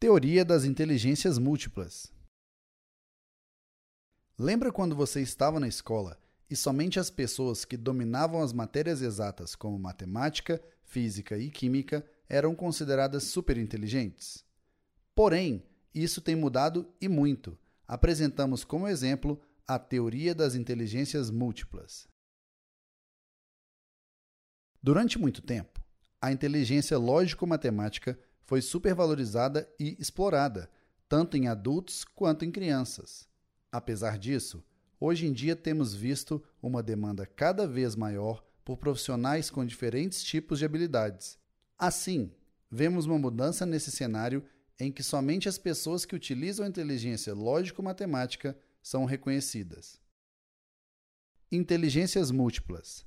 Teoria das inteligências múltiplas. Lembra quando você estava na escola e somente as pessoas que dominavam as matérias exatas, como matemática, física e química, eram consideradas superinteligentes? Porém, isso tem mudado e muito. Apresentamos como exemplo a teoria das inteligências múltiplas. Durante muito tempo, a inteligência lógico-matemática foi supervalorizada e explorada, tanto em adultos quanto em crianças. Apesar disso, hoje em dia temos visto uma demanda cada vez maior por profissionais com diferentes tipos de habilidades. Assim, vemos uma mudança nesse cenário em que somente as pessoas que utilizam a inteligência lógico-matemática são reconhecidas. Inteligências múltiplas.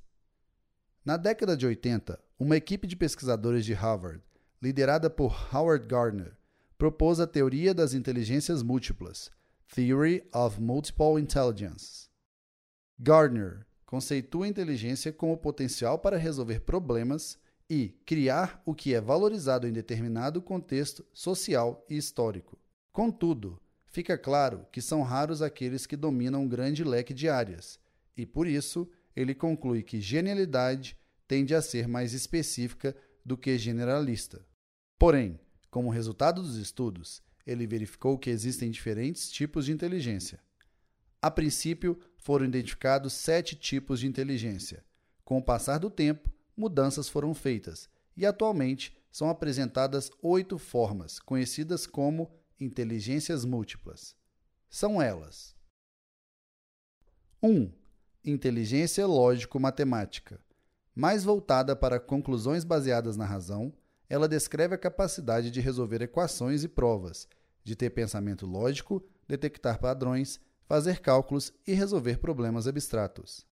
Na década de 80, uma equipe de pesquisadores de Harvard, liderada por Howard Gardner, propôs a teoria das inteligências múltiplas, Theory of Multiple Intelligence. Gardner conceitua a inteligência como potencial para resolver problemas e criar o que é valorizado em determinado contexto social e histórico. Contudo, fica claro que são raros aqueles que dominam um grande leque de áreas, e por isso ele conclui que genialidade tende a ser mais específica do que generalista. Porém, como resultado dos estudos, ele verificou que existem diferentes tipos de inteligência. A princípio, foram identificados sete tipos de inteligência. Com o passar do tempo, mudanças foram feitas e atualmente são apresentadas oito formas, conhecidas como inteligências múltiplas. São elas: 1. Um, inteligência lógico-matemática. Mais voltada para conclusões baseadas na razão, ela descreve a capacidade de resolver equações e provas, de ter pensamento lógico, detectar padrões, fazer cálculos e resolver problemas abstratos.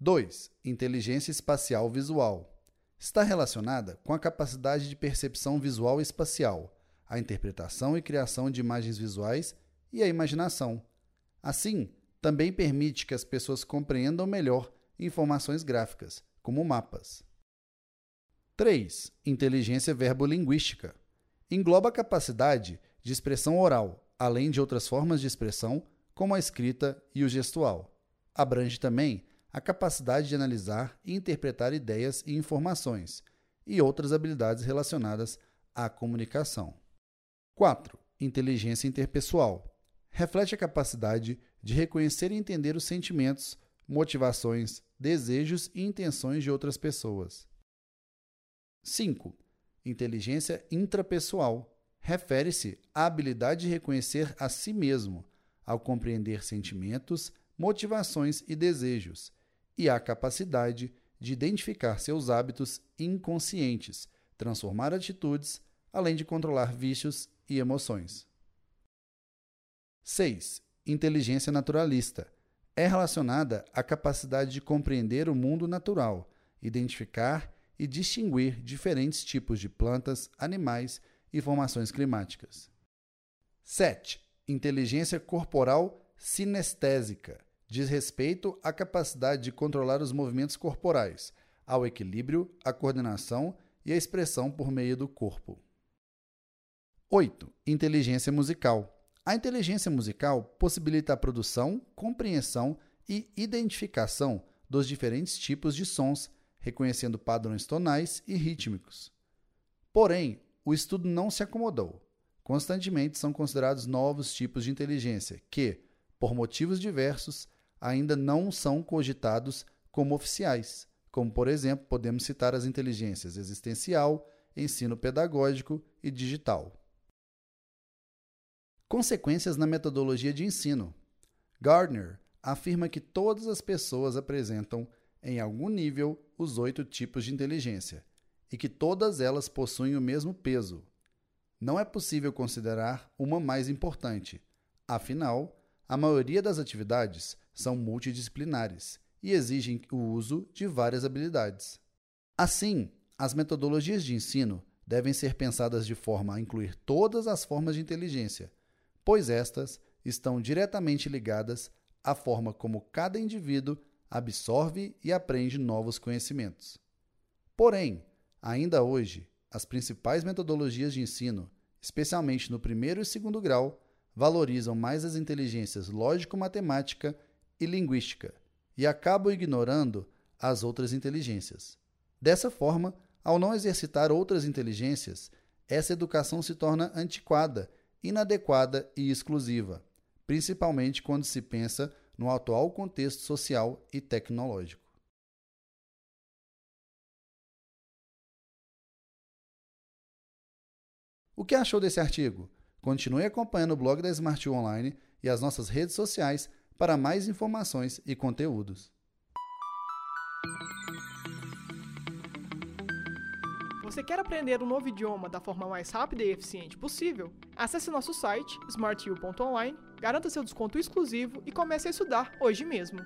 2. Inteligência espacial visual. Está relacionada com a capacidade de percepção visual espacial, a interpretação e criação de imagens visuais e a imaginação. Assim, também permite que as pessoas compreendam melhor informações gráficas, como mapas. 3. Inteligência verbolinguística. Engloba a capacidade de expressão oral, além de outras formas de expressão, como a escrita e o gestual. Abrange também a capacidade de analisar e interpretar ideias e informações, e outras habilidades relacionadas à comunicação. 4. Inteligência interpessoal. Reflete a capacidade de reconhecer e entender os sentimentos, motivações, desejos e intenções de outras pessoas. 5. Inteligência intrapessoal. Refere-se à habilidade de reconhecer a si mesmo, ao compreender sentimentos, motivações e desejos, e à capacidade de identificar seus hábitos inconscientes, transformar atitudes, além de controlar vícios e emoções. 6. Inteligência naturalista. É relacionada à capacidade de compreender o mundo natural, identificar e distinguir diferentes tipos de plantas, animais e formações climáticas. 7. Inteligência corporal sinestésica. Diz respeito à capacidade de controlar os movimentos corporais, ao equilíbrio, à coordenação e à expressão por meio do corpo. 8. Inteligência musical. A inteligência musical possibilita a produção, compreensão e identificação dos diferentes tipos de sons, reconhecendo padrões tonais e rítmicos. Porém, o estudo não se acomodou. Constantemente são considerados novos tipos de inteligência que, por motivos diversos, ainda não são cogitados como oficiais, como, por exemplo, podemos citar as inteligências existencial, ensino pedagógico e digital. Consequências na metodologia de ensino. Gardner afirma que todas as pessoas apresentam, em algum nível, os oito tipos de inteligência e que todas elas possuem o mesmo peso. Não é possível considerar uma mais importante, afinal, a maioria das atividades são multidisciplinares e exigem o uso de várias habilidades. Assim, as metodologias de ensino devem ser pensadas de forma a incluir todas as formas de inteligência, pois estas estão diretamente ligadas à forma como cada indivíduo absorve e aprende novos conhecimentos. Porém, ainda hoje, as principais metodologias de ensino especialmente no primeiro e segundo grau, valorizam mais as inteligências lógico-matemática e linguística e acabam ignorando as outras inteligências. Dessa forma, ao não exercitar outras inteligências, essa educação se torna antiquada, inadequada e exclusiva, principalmente quando se pensa no atual contexto social e tecnológico. O que achou desse artigo? Continue acompanhando o blog da Smart Online e as nossas redes sociais para mais informações e conteúdos. Você quer aprender um novo idioma da forma mais rápida e eficiente possível? Acesse nosso site smartu.online, garanta seu desconto exclusivo e comece a estudar hoje mesmo.